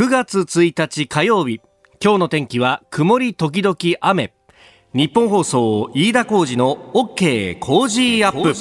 9月1日火曜日。今日の天気は曇り時々雨。ニッポン放送飯田浩司の OK Cozy up。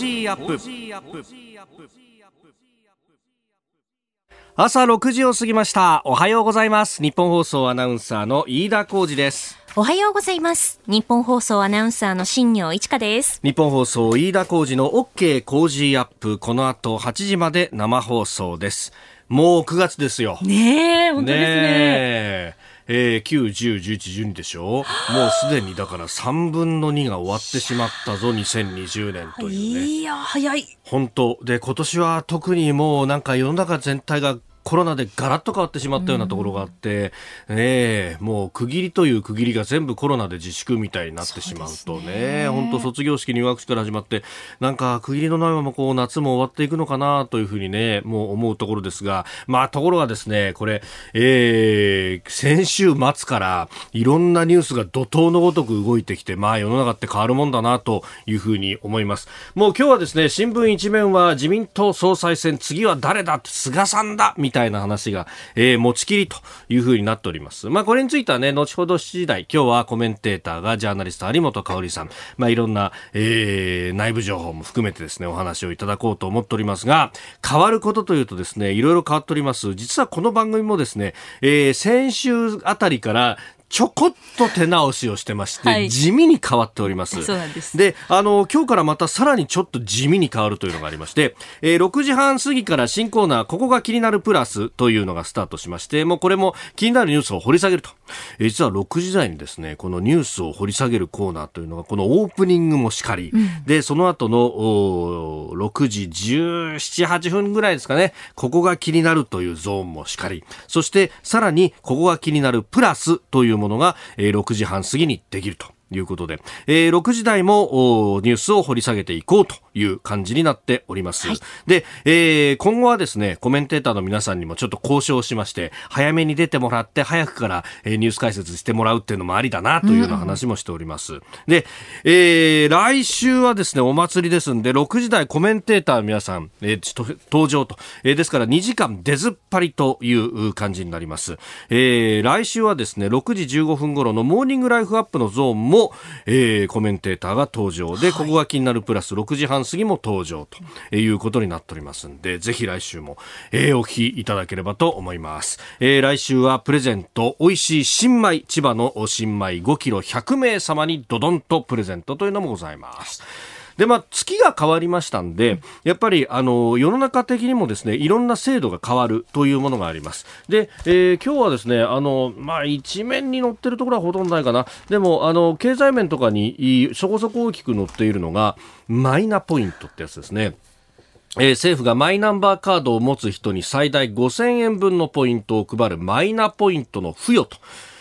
朝6時を過ぎました。おはようございます。ニッポン放送アナウンサーの飯田浩司です。おはようございます。ニッポン放送アナウンサーの新行市佳です。ニッポン放送飯田浩司の OK Cozy up。この後8時まで生放送ですもう9月ですよ。ねえ本当ですね。ねえ。ー、9、10、11、12でしょ？もうすでにだから3分の2が終わってしまったぞ、2020年というね。いや早い。本当。で、今年は特にもうなんか世の中全体がコロナでガラッと変わってしまったようなところがあって、うん、ねもう区切りという区切りが全部コロナで自粛みたいになってしまうとね、本当卒業式入学式から始まって、なんか区切りのないままこう夏も終わっていくのかなというふうにね、もう思うところですが、まあところがですね、これ、えー、先週末からいろんなニュースが怒涛のごとく動いてきて、まあ世の中って変わるもんだなというふうに思います。もう今日はですね、新聞一面は自民党総裁選、次は誰だって菅さんだみたいなたいな話が、えー、持ちきりというふうになっております。まあこれについてはね、後ほど7時台、今日はコメンテーターがジャーナリスト有本香里さん、まあいろんな、えー、内部情報も含めてですね、お話をいただこうと思っておりますが、変わることというとですね、いろいろ変わっております。実はこの番組もですね、えー、先週あたりからちょこっと手直しをしてまして、はい、地味に変わっております。そうなんです。で、あの、今日からまたさらにちょっと地味に変わるというのがありまして、えー、6時半過ぎから新コーナー、ここが気になるプラスというのがスタートしまして、もうこれも気になるニュースを掘り下げると。えー、実は6時台にですね、このニュースを掘り下げるコーナーというのが、このオープニングもしかり、うん、で、その後の6時17、8分ぐらいですかね、ここが気になるというゾーンもしかり、そしてさらにここが気になるプラスというものが、えー6時半過ぎにできると。いうことで、えー、6時台もニュースを掘り下げていこうという感じになっております。はい、で、えー、今後はですね、コメンテーターの皆さんにもちょっと交渉しまして、早めに出てもらって、早くから、えー、ニュース解説してもらうっていうのもありだなというような話もしております。うん、で、えー、来週はですね、お祭りですんで、6時台コメンテーターの皆さん、えー、登場と、えー、ですから2時間出ずっぱりという感じになります。えー、来週はですね、6時15分頃のモーニングライフアップのゾーンもも、えー、コメンテーターが登場で、ここが気になるプラス6時半過ぎも登場ということになっておりますんで、ぜひ来週も、えー、お聞きいただければと思います。えー、来週はプレゼント、美味しい新米、千葉の新米5キロ100名様にドドンとプレゼントというのもございます。で、まあ、月が変わりましたんで、やっぱり、あの、世の中的にもですね、いろんな制度が変わるというものがあります。で、えー、今日はですね、あの、まあ、一面に載ってるところはほとんどないかな。でも、あの、経済面とかにそこそこ大きく載っているのが、マイナポイントってやつですね。えー、政府がマイナンバーカードを持つ人に最大5000円分のポイントを配るマイナポイントの付与と。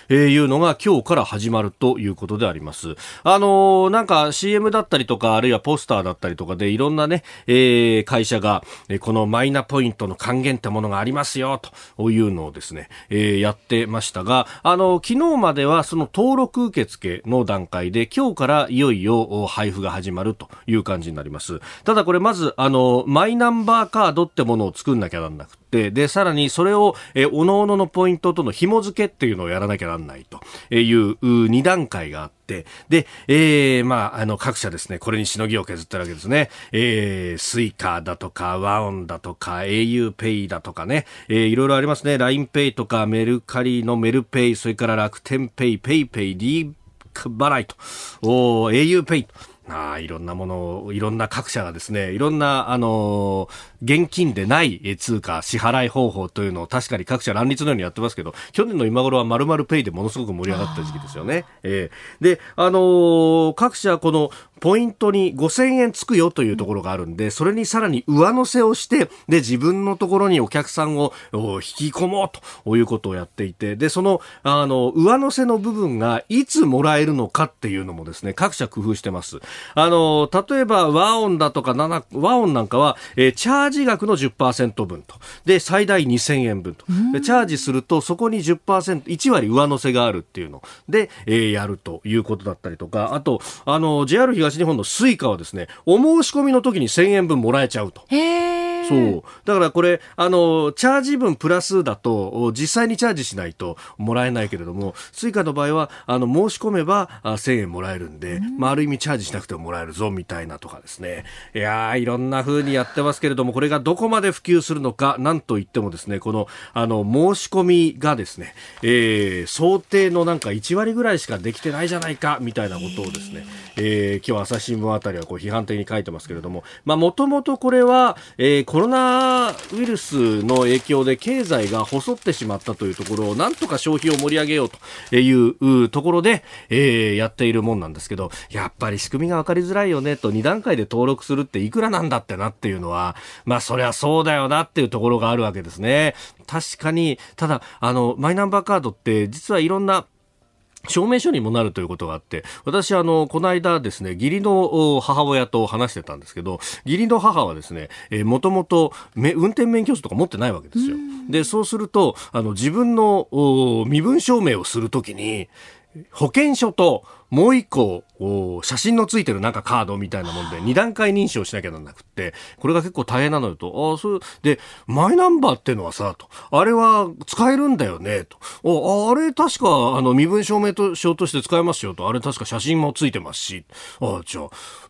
えいうのが今日から始まるということであります。あの、なんか CM だったりとか、あるいはポスターだったりとかでいろんなね、えー、会社が、このマイナポイントの還元ってものがありますよ、というのをですね、えー、やってましたが、あの、昨日まではその登録受付の段階で、今日からいよいよ配布が始まるという感じになります。ただこれまず、あの、マイナンバーカードってものを作んなきゃなんなくて、で、さらにそれを、えー、おのおののポイントとの紐付けっていうのをやらなきゃなんないという2段階があって、で、えー、まあ、あの、各社ですね、これにしのぎを削ってるわけですね。えー、スイカだとか、ワオンだとか、au ペイだとかね、えー、いろいろありますね。LINE ペイとか、メルカリのメルペイ、それから楽天ペイ、 PayPay、D 払いと、お au ペイと。ああ、いろんなものを、いろんな各社がですね、いろんな、あのー、現金でない通貨、支払い方法というのを確かに各社乱立のようにやってますけど、去年の今頃は〇〇ペイでものすごく盛り上がった時期ですよね。えー、で、あのー、各社このポイントに5000円つくよというところがあるんで、それにさらに上乗せをして、で、自分のところにお客さんを引き込もうということをやっていて、で、その、あの、上乗せの部分がいつもらえるのかっていうのもですね、各社工夫してます。あの、例えば和音だとか7、和音なんかは、えー、チャージ額の10%分と。で、最大2000円分と。で、チャージすると、そこに10%、1割上乗せがあるっていうので、えー、やるということだったりとか、あと、あの、JR 東日本のスイカはですね、お申し込みの時に1000円分もらえちゃうと。へー。そう。だからこれあのチャージ分プラスだと実際にチャージしないともらえないけれども Suica の場合はあの申し込めばあ1000円もらえるんで、まあ、ある意味チャージしなくてももらえるぞみたいなとかですね。いやいろんな風にやってますけれどもこれがどこまで普及するのかなんといってもですねこのあの申し込みがですね、えー、想定のなんか1割ぐらいしかできてないじゃないかみたいなことをですね、えー、今日朝日新聞あたりはこう批判的に書いてますけれどももともとこれは、えー、コロナウイルスの影響で経済が細ってしまったというところをなんとか消費を盛り上げようというところで、えー、やっているもんなんですけどやっぱり仕組みが分かりづらいよねと2段階で登録するっていくらなんだってなっていうのはまあそりゃそうだよなっていうところがあるわけですね。確かにただあのマイナンバーカードって実はいろんな証明書にもなるということがあって、私、あの、この間ですね、義理の母親と話してたんですけど、義理の母はですね、えー、もともと、運転免許証とか持ってないわけですよ。で、そうすると、あの、自分の身分証明をするときに、保険証ともう一個、写真のついてるなんかカードみたいなもんで、二段階認証しなきゃならなくって、これが結構大変なのよと、ああそう、で、マイナンバーってのはさ、と、あれは使えるんだよね、と、ああれ確か、あの、身分証明と証として使えますよと、あれ確か写真もついてますし、ああじゃあ、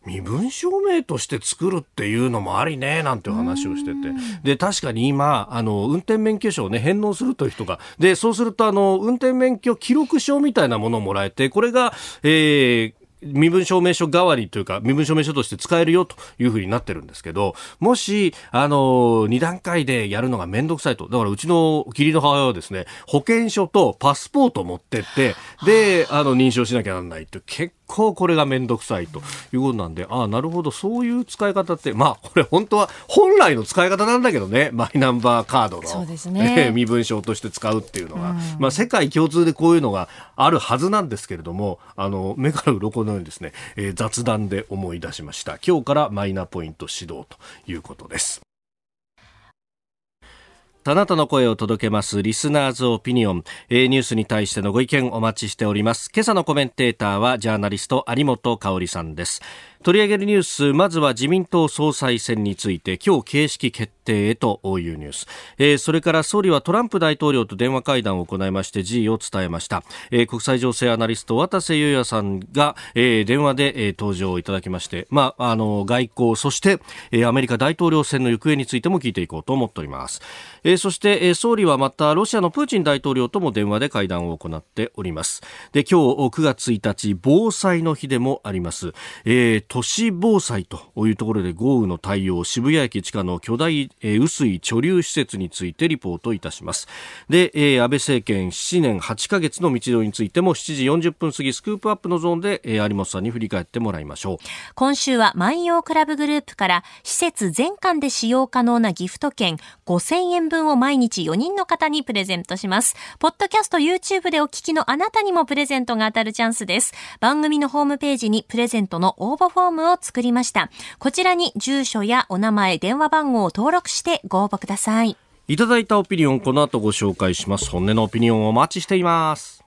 身分証明として作るっていうのもありね、なんて話をしてて。で、確かに今、あの、運転免許証をね、返納するという人が、で、そうすると、あの、運転免許記録証みたいなものをもらえて、これが、えー、身分証明書代わりというか、身分証明書として使えるよというふうになってるんですけど、もし、あの、二段階でやるのがめんどくさいと。だからうちの義理の母親はですね、保険証とパスポートを持ってって、で、あの、認証しなきゃならないって結構これがめんどくさいということなんで、ああ、なるほど、そういう使い方って、まあ、これ本当は本来の使い方なんだけどね、マイナンバーカードの、そうですね、身分証として使うっていうのが、まあ、世界共通でこういうのがあるはずなんですけれども、あの、目から鱗のようにですね、えー、雑談で思い出しました。今日からマイナポイント指導ということです。あなたの声を届けますリスナーズオピニオン、えー、ニュースに対してのご意見お待ちしております。今朝のコメンテーターはジャーナリスト有本香里さんです。取り上げるニュースまずは自民党総裁選について今日形式決定へというニュース、えー、それから総理はトランプ大統領と電話会談を行いまして辞意を伝えました、えー、国際情勢アナリスト渡瀬裕也さんが、えー、電話で、えー、登場いただきまして、まあ、あの外交そして、えー、アメリカ大統領選の行方についても聞いていこうと思っております、えー、そして、えー、総理はまたロシアのプーチン大統領とも電話で会談を行っております。で今日9月1日防災の日でもあります、えー、都市防災というところで豪雨の対応渋谷駅地下の巨大、えー、雨水貯留施設についてリポートいたします。で、えー、安倍政権7年8ヶ月の道のりについても7時40分過ぎスクープアップのゾーンで、えー、有本さんに振り返ってもらいましょう。今週は万葉クラブグループから施設全館で使用可能なギフト券5000円分を毎日4人の方にプレゼントします。ポッドキャスト YouTube でお聞きのあなたにもプレゼントが当たるチャンスです。番組のホームページにプレゼントの応募フォームを作りました。こちらに住所やお名前、電話番号を登録してご応募ください。いただいたオピニオン、この後ご紹介します。本音のオピニオンをお待ちしています。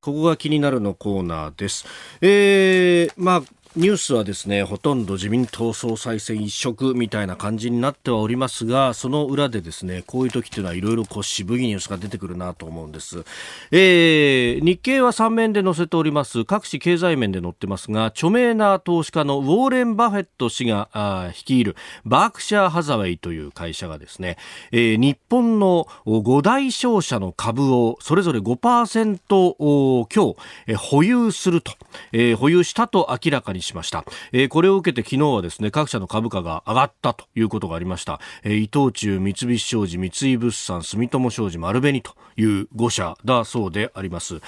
ここが気になるのコーナーです。えー、まあ、ニュースはですねほとんど自民党総裁選一色みたいな感じになってはおりますがその裏でですねこういう時っていうのはいろいろこう渋いニュースが出てくるなと思うんです、えー、日経は3面で載せております。各種経済面で載ってますが著名な投資家のウォーレン・バフェット氏が率いるバークシャー・ハザウェイという会社がですね、えー、日本の5大商社の株をそれぞれ5%強、えー、保有すると、えー、保有したと明らかにしました、えー、これを受けて昨日はですね各社の株価が上がったということがありました、えー、伊藤忠三菱商事三井物産住友商事丸紅という5社だそうであります。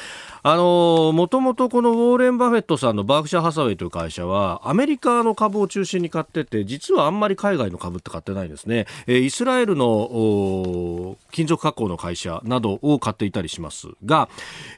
あのもともとこのウォーレン・バフェットさんのバークシャー・ハサウェイという会社はアメリカの株を中心に買ってて実はあんまり海外の株って買ってないですね、えー、イスラエルの金属加工の会社などを買っていたりしますが、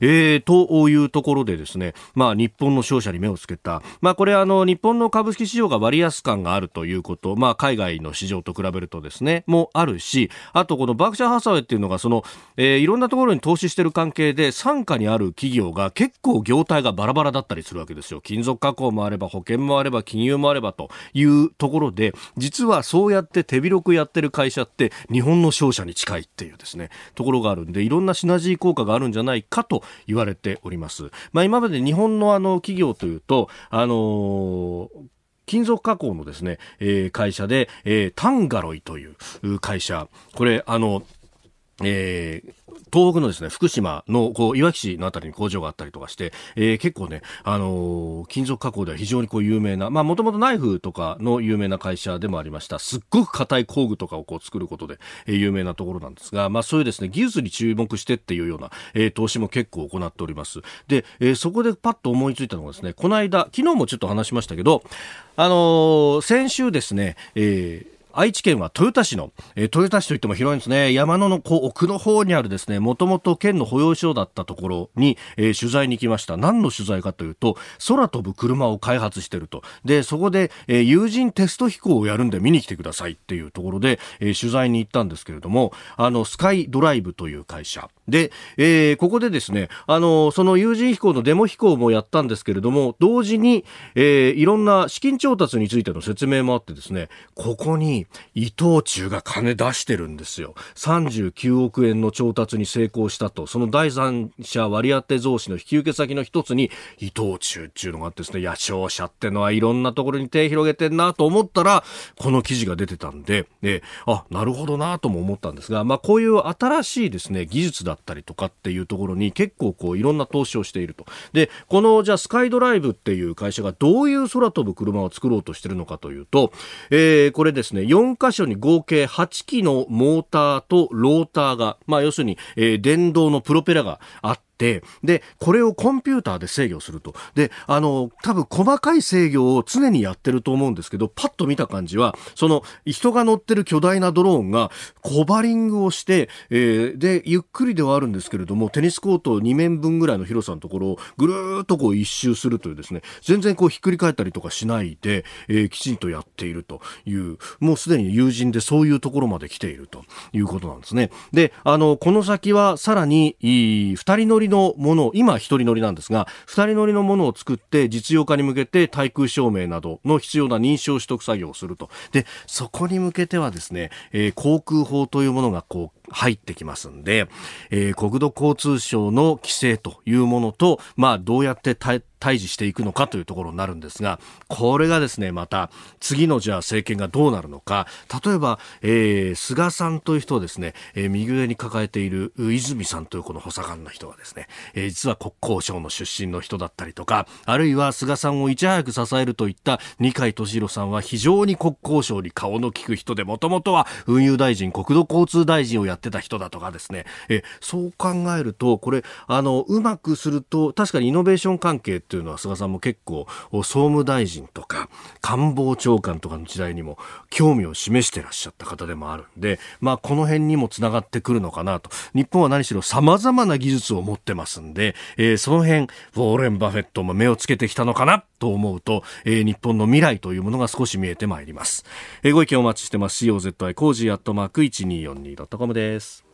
えー、というところでですね、まあ、日本の商社に目をつけた、まあ、これれあの日本の株式市場が割安感があるということ、まあ、海外の市場と比べるとですねもあるしあとこのバークシャー・ハサウェイっていうのがその、えー、いろんなところに投資している関係で傘下にある企業が結構業態がバラバラだったりするわけですよ金属加工もあれば保険もあれば金融もあればというところで実はそうやって手広くやってる会社って日本の商社に近いっていうですねところがあるんでいろんなシナジー効果があるんじゃないかと言われております。まあ、今まで日本のあの企業というと、あの金属加工のですね、えー、会社で、えー、タンガロイという会社、これ、あの、えー、東北のですね、福島の、こう、いわき市のあたりに工場があったりとかして、えー、結構ね、あのー、金属加工では非常にこう有名な、まあ、もともとナイフとかの有名な会社でもありました、すっごく硬い工具とかをこう作ることで、えー、有名なところなんですが、まあ、そういうですね、技術に注目してっていうような、えー、投資も結構行っております。で、えー、そこでパッと思いついたのがですね、この間、昨日もちょっと話しましたけど、あのー、先週ですね、えー、愛知県は豊田市の、えー、豊田市といっても広いんですね。山ののこう奥の方にあるですね、もともと県の保養所だったところに、えー、取材に行きました。何の取材かというと、空飛ぶ車を開発してると。で、そこで、えー、友人テスト飛行をやるんで見に来てくださいっていうところで、えー、取材に行ったんですけれども、あの、スカイドライブという会社。で、えー、ここでですね、あの、その有人飛行のデモ飛行もやったんですけれども、同時に、えー、いろんな資金調達についての説明もあってですね、ここに伊藤忠が金出してるんですよ。39億円の調達に成功したと、その第三者割当増資の引き受け先の一つに伊藤忠っていうのがあってですね、いや、商社ってのはいろんなところに手広げてんなと思ったら、この記事が出てたんで、えあ、なるほどなとも思ったんですが、まあこういう新しいですね、技術だったりとかっていうところに結構こういろんな投資をしていると。で、このじゃあスカイドライブっていう会社がどういう空飛ぶ車を作ろうとしてるのかというと、えー、これですね、4箇所に合計8機のモーターとローターが、まあ要するに、えー、電動のプロペラがあった、で、これをコンピューターで制御すると。で、あの、多分細かい制御を常にやってると思うんですけど、パッと見た感じは、その人が乗ってる巨大なドローンがコバリングをして、えー、で、ゆっくりではあるんですけれども、テニスコート2面分ぐらいの広さのところをぐるーっとこう一周するというですね、全然こうひっくり返ったりとかしないで、えー、きちんとやっているという、もうすでに友人でそういうところまで来ているということなんですね。で、あの、この先はさらに、二人乗りのもの、今一人乗りなんですが、2人乗りのものを作って実用化に向けて対空証明などの必要な認証取得作業をすると。で、そこに向けてはですね、えー、航空法というものがこう、入ってきますんで、えー、国土交通省の規制というものと、まあ、どうやって対対峙していくのかというところになるんですが、これがですね、また、次のじゃあ政権がどうなるのか、例えば、えー、菅さんという人をですね、えー、右上に抱えている泉さんというこの補佐官の人がですね、え、実は国交省の出身の人だったりとか、あるいは菅さんをいち早く支えるといった二階俊博さんは非常に国交省に顔の利く人で、もともとは運輸大臣、国土交通大臣をやってた人だとかですね、えそう考えると、これ、あの、うまくすると、確かにイノベーション関係っていうのは菅さんも結構、総務大臣とか官房長官とかの時代にも興味を示してらっしゃった方でもあるんで、まあ、この辺にもつながってくるのかなと。日本は何しろ様々な技術を持ってますんで、えー、その辺、ウォーレン・バフェットも目をつけてきたのかなと思うと、えー、日本の未来というものが少し見えてまいります。えー、ご意見お待ちしてます。COZY cozy アットマーク 1242.com です。です。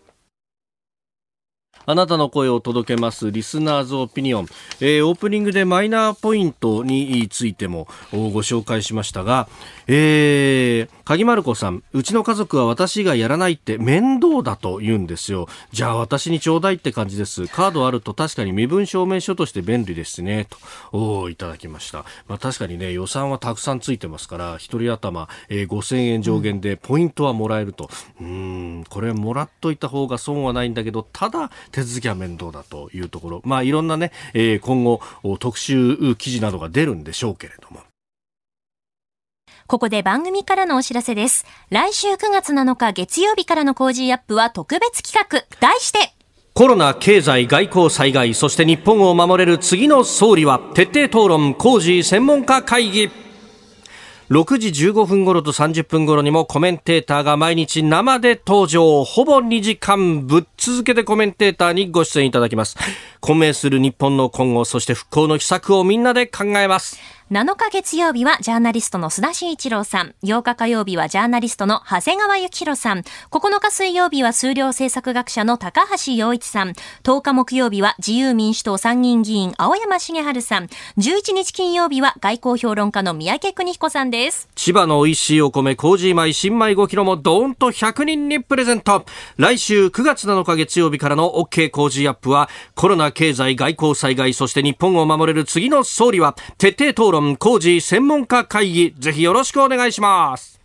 あなたの声を届けますリスナーズオピニオン、えー、オープニングでマイナーポイントについてもご紹介しましたが、えー、鍵丸子さんうちの家族は私がやらないって面倒だと言うんですよ。じゃあ私にちょうだいって感じです。カードあると確かに身分証明書として便利ですね。とおいただきました、まあ、確かにね予算はたくさんついてますから一人頭、えー、5000円上限でポイントはもらえると。うんこれもらっといた方が損はないんだけどただ手続きは面倒だというところ、まあ、いろんなね、えー、今後特集記事などが出るんでしょうけれども。ここで番組からのお知らせです。来週9月7日月曜日からの Cozy up は特別企画、題して、コロナ、経済、外交、災害、そして日本を守れる次の総理は、徹底討論、コージー専門家会議。6時15分頃と30分頃にもコメンテーターが毎日生で登場。ほぼ2時間ぶっ続けてコメンテーターにご出演いただきます。混迷する日本の今後、そして復興の秘策をみんなで考えます。7日月曜日はジャーナリストの須田慎一郎さん。8日火曜日はジャーナリストの長谷川幸宏さん。9日水曜日は数量政策学者の高橋洋一さん。10日木曜日は自由民主党参議院議員青山茂春さん。11日金曜日は外交評論家の三宅邦彦さんです。千葉の美味しいお米、麹米、新米5キロもドーンと100人にプレゼント。来週9月7日月曜日からの OK 麹アップはコロナ経済外交災害そして日本を守れる次の総理は徹底討論工事専門家会議ぜひよろしくお願いします。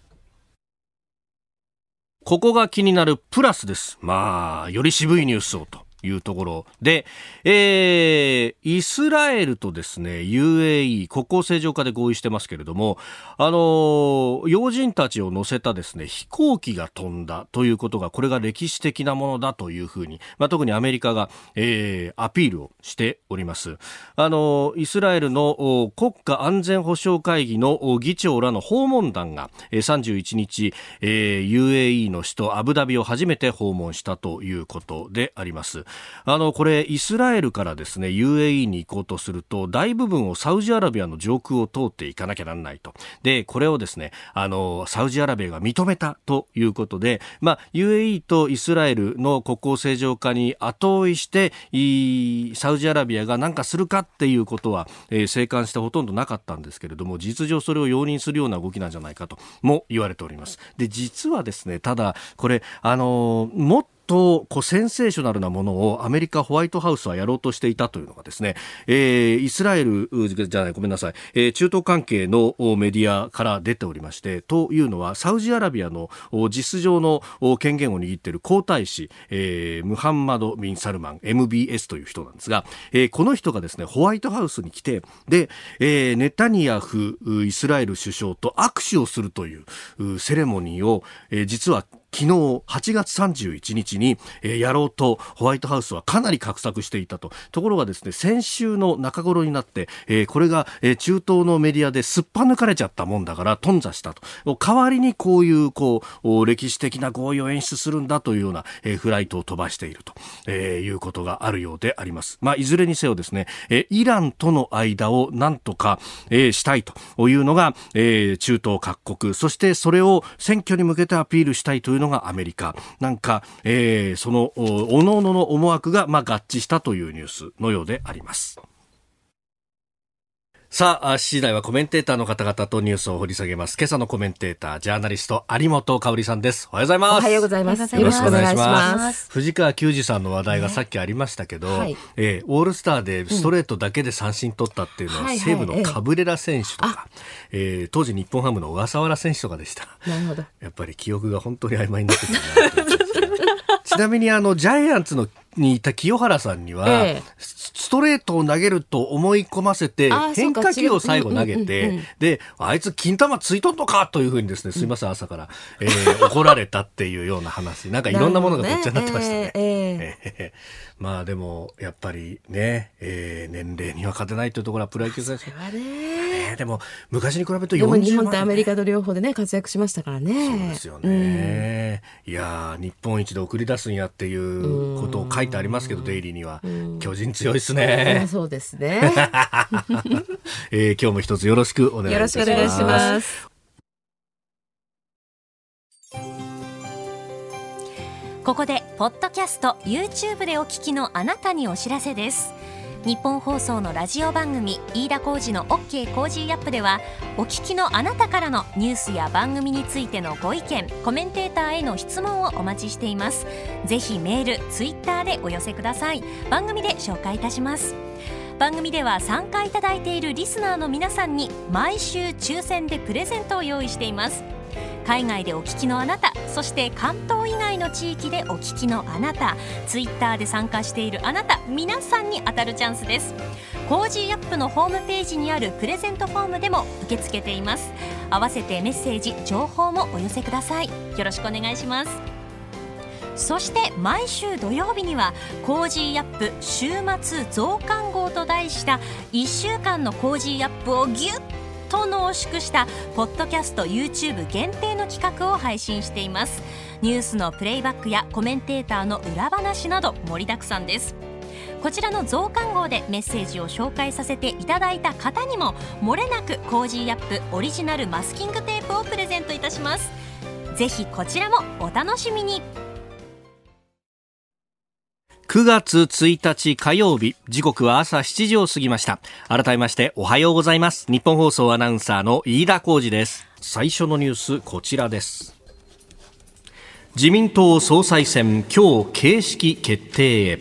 ここが気になるプラスです。まあより渋いニュースをと。いうところで、えー、イスラエルとですね UAE 国交正常化で合意してますけれども、あの要人たちを乗せたですね飛行機が飛んだということがこれが歴史的なものだというふうに、まあ、特にアメリカが、えー、アピールをしております。あのイスラエルの国家安全保障会議の議長らの訪問団が31日、えー、UAE の首都アブダビを初めて訪問したということであります。あのこれイスラエルからですね UAE に行こうとすると大部分をサウジアラビアの上空を通っていかなきゃなんないと。でこれをですねあのサウジアラビアが認めたということで、まあ、UAE とイスラエルの国交正常化に後追いしてサウジアラビアが何かするかっていうことは、えー、静観してほとんどなかったんですけれども実情それを容認するような動きなんじゃないかとも言われております。で実はですねただこれあのもっとこうセンセーショナルなものをアメリカホワイトハウスはやろうとしていたというのがですね、えー、イスラエルじゃないごめんなさい、えー、中東関係のメディアから出ておりましてというのはサウジアラビアの実上の権限を握っている皇太子、えー、ムハンマド・ビン・サルマン MBS という人なんですが、えー、この人がですねホワイトハウスに来てで、えー、ネタニヤフイスラエル首相と握手をするというセレモニーを、えー、実は昨日8月31日に、えー、やろうとホワイトハウスはかなり画策していたと。ところがですね先週の中頃になって、えー、これが、えー、中東のメディアですっぱ抜かれちゃったもんだから頓挫したと。代わりにこういうこう歴史的な合意を演出するんだというような、えー、フライトを飛ばしていると、えー、いうことがあるようであります、まあ、いずれにせよですね、えー、イランとの間をなんとか、えー、したいというのが、えー、中東各国。そしてそれを選挙に向けてアピールしたいというのがアメリカなんか、えー、そのおのおのの思惑が、まあ、合致したというニュースのようであります。さあ、7時台はコメンテーターの方々とニュースを掘り下げます。今朝のコメンテーター、ジャーナリスト、有本香里さんです。おはようございます。おはようございます。よろしくお願いします。藤川球児さんの話題がさっきありましたけど、はい、えー、オールスターでストレートだけで三振取ったっていうのは、うん、西武のカブレラ選手とか、えー、当時日本ハムの小笠原選手とかでした。なるほど。やっぱり記憶が本当に曖昧になってくるな ちなみにあの、ジャイアンツのにいた清原さんには、ええ、ストレートを投げると思い込ませて、変化球を最後投げて、で、あいつ金玉ついとんのかというふうにですね、すいません、朝から、えー、怒られたっていうような話、なんかいろんなものがごっちゃになってましたね。ね。ええまあでも、やっぱりね、えー、年齢には勝てないというところはプロ野球選手。でも、昔に比べると40万、ね、日本とアメリカと両方でね、活躍しましたからね。そうですよね。うん、いや日本一で送り出すんやっていうことを書いてありますけど、デイリーには。巨人強いですね。そうですね。えー、今日も一つよろしくお願いします。よろしくお願いします。ここでポッドキャスト YouTube でお聞きのあなたにお知らせです。日本放送のラジオ番組飯田浩司の OK コージーアップではお聞きのあなたからのニュースや番組についてのご意見コメンテーターへの質問をお待ちしています。ぜひメールツイッターでお寄せください。番組で紹介いたします。番組では参加いただいているリスナーの皆さんに毎週抽選でプレゼントを用意しています。海外でお聞きのあなたそして関東以外の地域でお聞きのあなたツイッターで参加しているあなた皆さんに当たるチャンスです。 Cozy up のホームページにあるプレゼントフォームでも受け付けています。合わせてメッセージ情報もお寄せください。よろしくお願いします。そして毎週土曜日にはCozy up 週末増刊号と題した1週間の Cozy up をぎゅっと濃縮したポッドキャスト YouTube 限定の企画を配信しています。ニュースのプレイバックやコメンテーターの裏話など盛りだくさんです。こちらの増刊号でメッセージを紹介させていただいた方にも漏れなく Cozy up オリジナルマスキングテープをプレゼントいたします。ぜひこちらもお楽しみに。9月1日火曜日、時刻は朝7時を過ぎました。改めましておはようございます。日本放送アナウンサーの飯田浩二です。最初のニュース、こちらです。自民党総裁選、今日形式決定へ。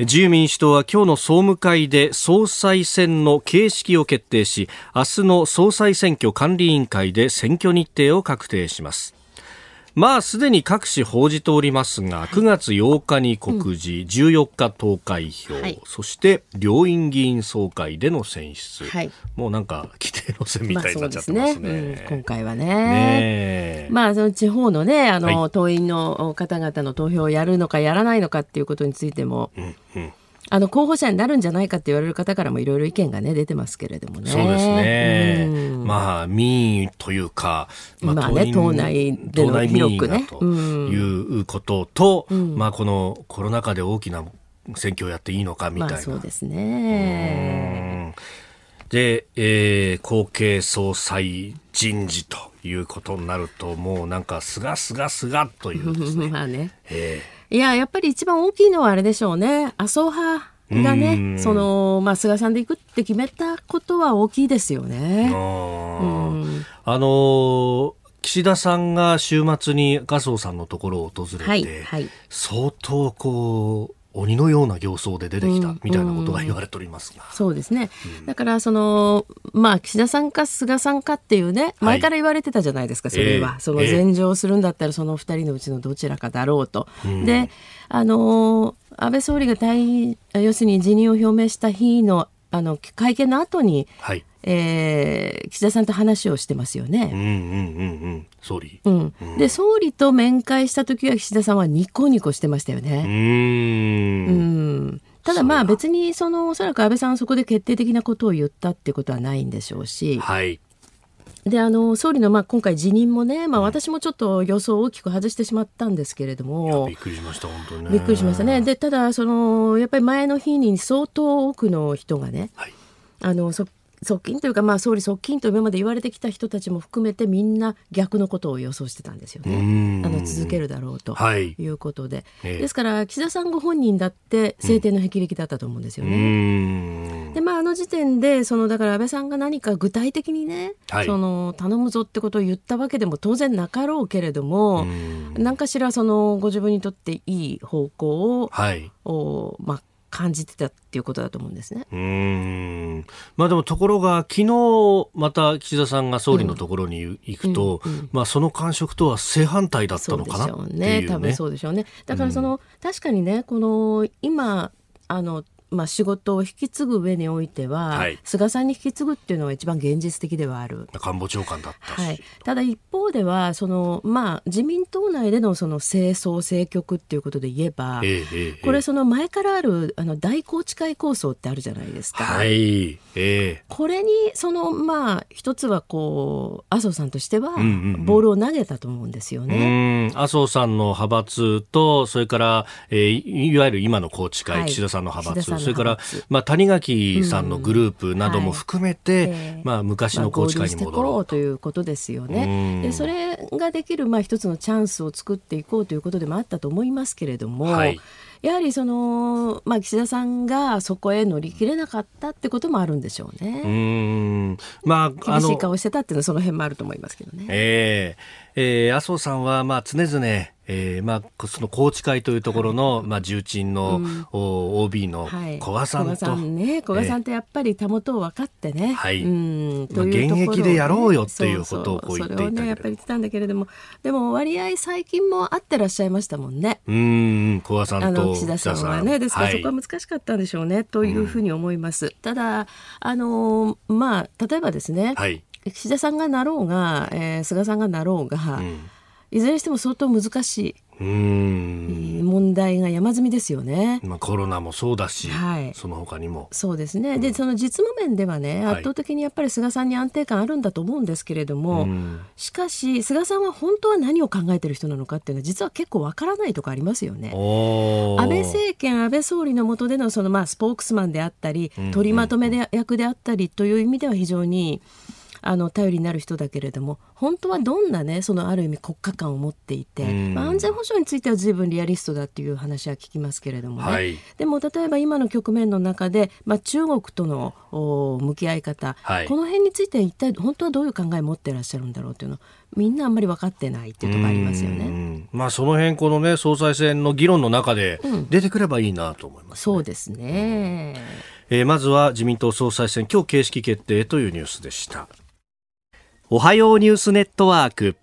自由民主党は今日の総務会で総裁選の形式を決定し、明日の総裁選挙管理委員会で選挙日程を確定します。まあ、すでに各紙報じておりますが、9月8日に告示、うん、14日投開票、はい、そして両院議員総会での選出、はい、もうなんか規定の選みたいになっちゃってますね。まあ、ね。うん、今回はね。ねまあ、その地方のね、あの、はい、党員の方々の投票をやるのかやらないのかっていうことについても、うんうんあの候補者になるんじゃないかって言われる方からもいろいろ意見がね出てますけれどもね。そうですね。うん、まあ民意というか、まあ、まあね党内での広くねということと、うん、まあこのコロナ禍で大きな選挙をやっていいのかみたいな。まあ、そうですね。で、えー、後継総裁人事ということになるともうなんかすがすがすがというですね。まあね。えーいや、やっぱり一番大きいのはあれでしょうね。麻生派がね、その、まあ、菅さんで行くって決めたことは大きいですよね。あの岸田さんが週末に麻生さんのところを訪れて、はいはい、相当こう、鬼のような形相で出てきたみたいなことが言われておりますが、うん。うん、そうですね、うん、だからそのまあ岸田さんか菅さんかっていうね前から言われてたじゃないですか、はい、それは、えー、その前場するんだったらその二人のうちのどちらかだろうと、であの安倍総理が退要するに辞任を表明した日のあの会見の後に、はいえー、岸田さんと話をしてますよね。うんうんうんうん、総理、うん、うん、で総理と面会した時は岸田さんはニコニコしてましたよね。うん。ただまあ別にそのおそらく安倍さんそこで決定的なことを言ったってことはないんでしょうし、はい、であの総理のまあ今回辞任もね、まあ、私もちょっと予想を大きく外してしまったんですけれども、びっくりしました本当ね。びっくりしましたね。でただそのやっぱり前の日に相当多くの人がね、はい、あのそ側近というか、まあ、総理側近と今まで言われてきた人たちも含めてみんな逆のことを予想してたんですよね。あの続けるだろうとい。うことで、はい、ですから岸田さんご本人だって晴天の霹靂だったと思うんですよね。でまああの時点でそのだから安倍さんが何か具体的にね、はい、その頼むぞってことを言ったわけでも当然なかろうけれども何かしらそのご自分にとっていい方向を、はい、おまあ感じてたっていうことだと思うんですね。うん。まあでもところが昨日また岸田さんが総理のところに行くと、うんうんうん、まあその感触とは正反対だったのかなっていうね。ね多分そうでしょうね。だからその、確かにねこの今あのまあ、仕事を引き継ぐ上においては、はい、菅さんに引き継ぐっていうのが一番現実的ではある。官房長官だったはい、ただ一方ではその、まあ、自民党内でのその政争政局っていうことで言えば、えー、これその前からあるあの大宏池会構想ってあるじゃないですか。はい、えー、これにそのまあ一つはこう麻生さんとしてはボールを投げたと思うんですよね。麻生さんの派閥とそれから、えー、いわゆる今の宏池会、はい、岸田さんの派閥それから、まあ、谷垣さんのグループなども含めて、うんはい、まあ、昔の宏池会に戻ろうということですよね。でそれができる、まあ、一つのチャンスを作っていこうということでもあったと思いますけれども。はいやはりその、まあ、岸田さんがそこへ乗り切れなかったってこともあるんでしょうね。うんまあ、厳しい顔してたっていうのはその辺もあると思いますけどね。えー、えー、麻生さんはまあ常々えーまあ、その宏池会というところの、まあ、重鎮の、うん、OB の古賀さんと、はい、古賀さんね。古賀さんってやっぱりたもとを分かってね、はい。うん、まあ、現役でやろうよっていうことをこう言っていたそれをねやっぱり言ってたんだけれども。でも割合最近も会ってらっしゃいましたもんね。うん古賀さんと岸田さんはね。ですからそこは難しかったんでしょうね、はい、というふうに思います、ただあのまあ例えばですね、はい、岸田さんがなろうが、えー、菅さんがなろうが、うん。いずれにしても相当難しいうん。問題が山積みですよね。まあ、コロナもそうだし、はい、その他にも。そうですね、うん、でその実務面ではね圧倒的にやっぱり菅さんに安定感あるんだと思うんですけれども、しかし菅さんは本当は何を考えてる人なのかっていうのは実は結構わからないとこありますよね。安倍政権安倍総理の下でのそのまあスポークスマンであったり、取りまとめで役であったりという意味では非常にあの頼りになる人だけれども本当はどんなねそのある意味国家観を持っていて、まあ、安全保障については随分リアリストだっていう話は聞きますけれどもね、はい、でも例えば今の局面の中で、まあ、中国との向き合い方、はい、この辺について一体本当はどういう考えを持ってらっしゃるんだろうというのみんなあんまり分かってないっていうところありますよね。まあその辺このね総裁選の議論の中で出てくればいいなと思います、ね。うん、そうですね。えー、まずは自民党総裁選今日形式決定というニュースでした。おはようニュースネットワーク。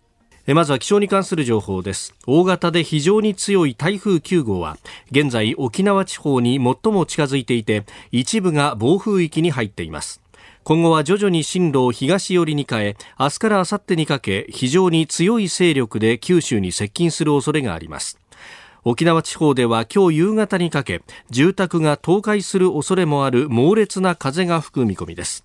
まずは気象に関する情報です。大型で非常に強い台風9号は現在沖縄地方に最も近づいていて一部が暴風域に入っています。今後は徐々に進路を東寄りに変え明日から明後日にかけ非常に強い勢力で九州に接近する恐れがあります。沖縄地方では今日夕方にかけ住宅が倒壊する恐れもある猛烈な風が吹く見込みです。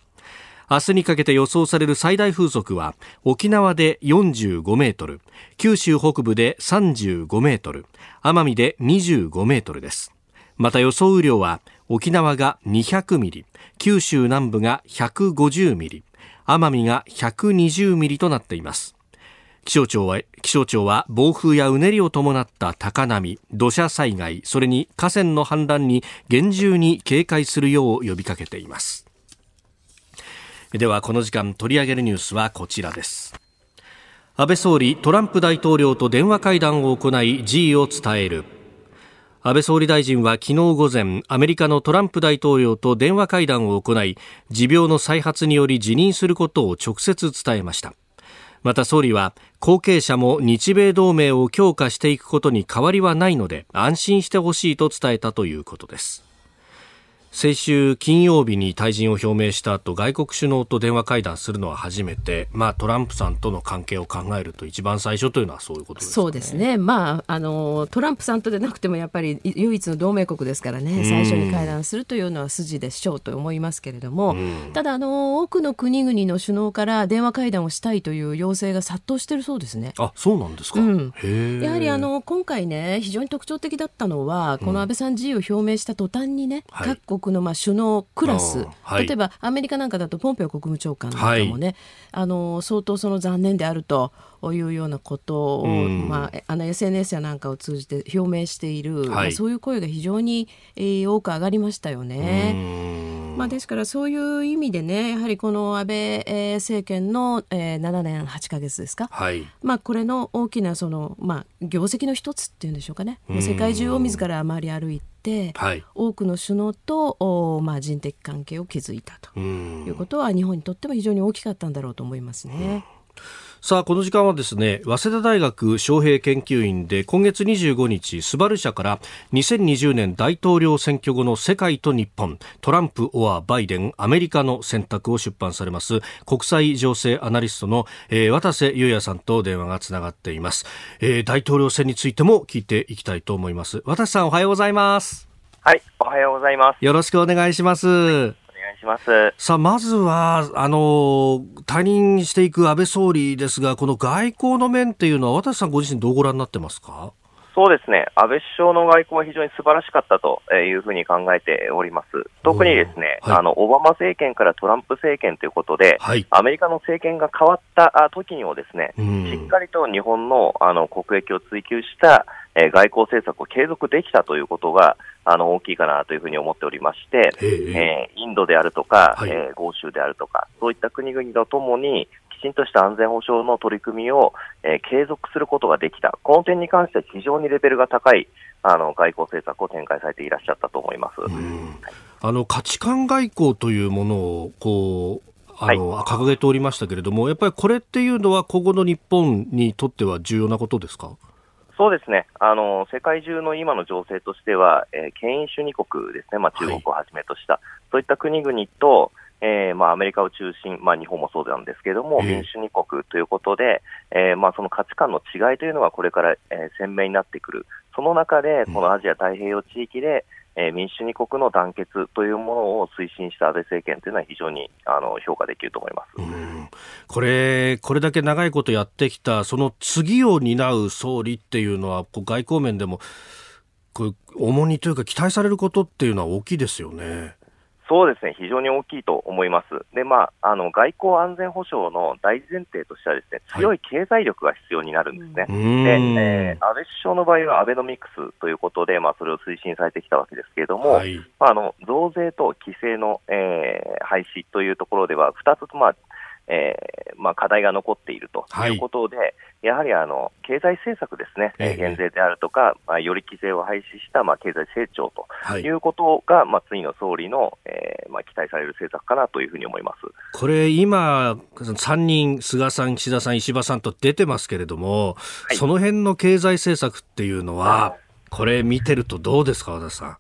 明日にかけて予想される最大風速は沖縄で45メートル九州北部で35メートル奄美で25メートルです。また予想雨量は沖縄が200ミリ九州南部が150ミリ奄美が120ミリとなっています。気象庁は気象庁は暴風やうねりを伴った高波土砂災害それに河川の氾濫に厳重に警戒するよう呼びかけています。ではこの時間取り上げるニュースはこちらです。安倍総理トランプ大統領と電話会談を行い辞意を伝える。安倍総理大臣は昨日午前アメリカのトランプ大統領と電話会談を行い持病の再発により辞任することを直接伝えました。また総理は後継者も日米同盟を強化していくことに変わりはないので安心してほしいと伝えたということです。先週金曜日に退陣を表明した後外国首脳と電話会談するのは初めて、まあ、トランプさんとの関係を考えると一番最初というのはそういうことです、ね、そうですね、まあ、あのトランプさんとでなくてもやっぱり唯一の同盟国ですからね最初に会談するというのは筋でしょうと思いますけれども、ただあの多くの国々の首脳から電話会談をしたいという要請が殺到しているそうですね。あそうなんですか、うん、やはりあの今回ね非常に特徴的だったのはこの安倍さん辞意を表明した途端にね、各国国のまあ首脳クラス、はい、例えばアメリカなんかだとポンペオ国務長官なんかもね、はい、あの相当その残念であるというようなことを、うん、まあ、あの SNS やなんかを通じて表明している、はい、まあ、そういう声が非常に、えー、多く上がりましたよね。まあ、ですからそういう意味でねやはりこの安倍、えー、政権の、えー、7年8か月ですか、はい、まあ、これの大きなその、まあ、業績の一つっていうんでしょうかね。世界中を自ら回り歩いて。はい、多くの首脳とお、まあ、人的関係を築いたということは日本にとっても非常に大きかったんだろうと思いますね。さあ、この時間はですね、早稲田大学招聘研究員で今月25日、スバル社から2020年大統領選挙後の世界と日本、トランプ・オア・バイデン、アメリカの選択を出版されます国際情勢アナリストの、えー、渡瀬裕也さんと電話がつながっています、えー、大統領選についても聞いていきたいと思います。渡瀬さんおはようございます。はい、おはようございます。よろしくお願いします。します。さあ、まずは、あの、退任していく安倍総理ですが、この外交の面っていうのは、渡さんご自身どうご覧になってますか？そうですね、安倍首相の外交は非常に素晴らしかったというふうに考えております。特にですね、はい、あの、オバマ政権からトランプ政権ということで、はい、アメリカの政権が変わった時にもですね、しっかりと日本のあの国益を追求したえ外交政策を継続できたということが、あの、大きいかなというふうに思っておりまして、え。ー、インドであるとか、はい、えー、豪州であるとか、そういった国々とともに、きちんとした安全保障の取り組みを、えー、継続することができた。この点に関しては非常にレベルが高い、あの、外交政策を展開されていらっしゃったと思います。あの、価値観外交というものを、こう、あの、はい、掲げておりましたけれども、やっぱりこれっていうのは今後の日本にとっては重要なことですか？そうですね、あの世界中の今の情勢としては、えー、権威主義国ですね、まあ、中国をはじめとした、はい、そういった国々と、えーまあ、アメリカを中心、まあ、日本もそうなんですけれども、民主主義国ということで、えーまあ、その価値観の違いというのがこれから、えー、鮮明になってくる、その中で、このアジア太平洋地域で、えー、民主主義国の団結というものを推進した安倍政権というのは非常にあの評価できると思います。これ、これだけ長いことやってきた、その次を担う総理っていうのは、こう外交面でも、重荷というか期待されることっていうのは大きいですよね。そうですね、非常に大きいと思います。で、まあ、あの、外交安全保障の大前提としてはですね、強い経済力が必要になるんですね。はい、で、えー、安倍首相の場合はアベノミクスということで、まあ、それを推進されてきたわけですけれども、はい、まあ、あの、増税と規制の、えー、廃止というところでは、二つ、まあ、えーまあ、課題が残っているということで、はい、やはりあの経済政策ですね、えー、減税であるとか、まあ、より規制を廃止した、まあ、経済成長とい。うことが、はい、まあ、次の総理の、えーまあ、期待される政策かなというふうに思います。これ、今、3人、菅さん、岸田さん、石破さんと出てますけれども、はい、その辺の経済政策っていうのは、これ見てるとどうですか、和田さん？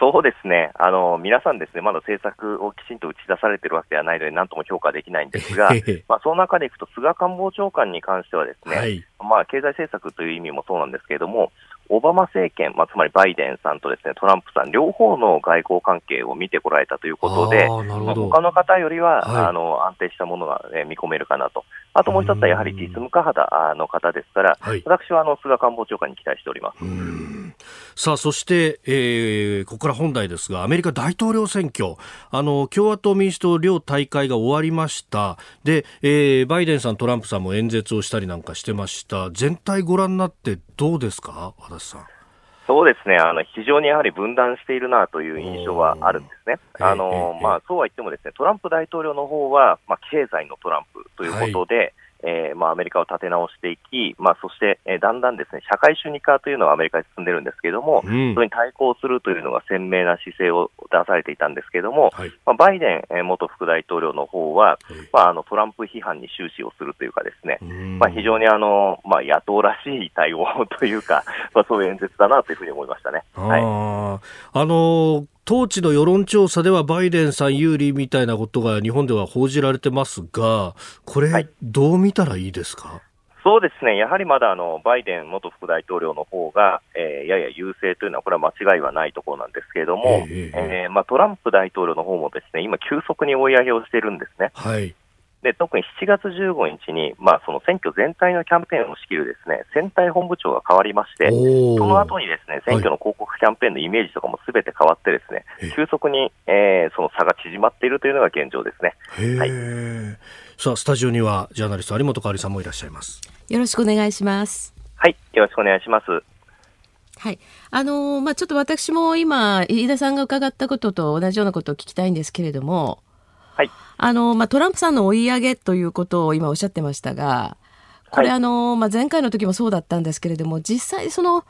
そうですね、あの皆さん、ですねまだ政策をきちんと打ち出されているわけではないので、なんとも評価できないんですが、まあ、その中でいくと、菅官房長官に関しては、ですね、はい、まあ、経済政策という意味もそうなんですけれども、オバマ政権、まあ、つまりバイデンさんとですねトランプさん、両方の外交関係を見てこられたということで、他の方よりは、はい、あの安定したものが、ね、見込めるかなと、あともう一つはやはり実務家肌の方ですから、はい、私はあの菅官房長官に期待しておりますさあそして、えー、ここから本題ですが、アメリカ大統領選挙、あの共和党、民主党両大会が終わりました、で、えー、バイデンさん、トランプさんも演説をしたりなんかしてました、全体ご覧になって、どうですか、足立さん？そうですね、あの非常にやはり分断しているなという印象はあるんですね。あのまあ、そうは言ってもですね、トランプ大統領の方は、まあ、経済のトランプということで、はいえーまあ、アメリカを立て直していき、まあ、そして、えー、だんだんですね社会主義化というのはアメリカに進んでるんですけれども、うん、それに対抗するというのが鮮明な姿勢を出されていたんですけれども、はい、まあ、バイデン、えー、元副大統領の方は、はい、まあ、あのトランプ批判に終始をするというかですね、まあ、非常にあの、まあ、野党らしい対応というか、まあ、そういう演説だなというふうに思いましたね。はい、あの当地の世論調査ではバイデンさん有利みたいなことが日本では報じられてますが、これ、どう見たらいいですか、はい、そうですね、やはりまだあのバイデン元副大統領の方が、えー、やや優勢というのは、これは間違いはないところなんですけれども、えー、えー、まあ、トランプ大統領の方もですね今、急速に追い上げをしているんですね。はいで特に7月15日に、まあ、その選挙全体のキャンペーンを仕切るですね選対本部長が変わりまして、その後にですね選挙の広告キャンペーンのイメージとかもすべて変わって、ですね、はい、急速に、えー、その差が縮まっているというのが現状ですね。はい、さあ、スタジオにはジャーナリスト有本香里さんもいらっしゃいます。よろしくお願いします。はい、よろしくお願いします。はい。あのー、まあ、ちょっと私も今、飯田さんが伺ったことと同じようなことを聞きたいんですけれども、はい。あの、まあ、トランプさんの追い上げということを今おっしゃってましたが、これ、はい、あの、まあ、前回の時もそうだったんですけれども、実際その、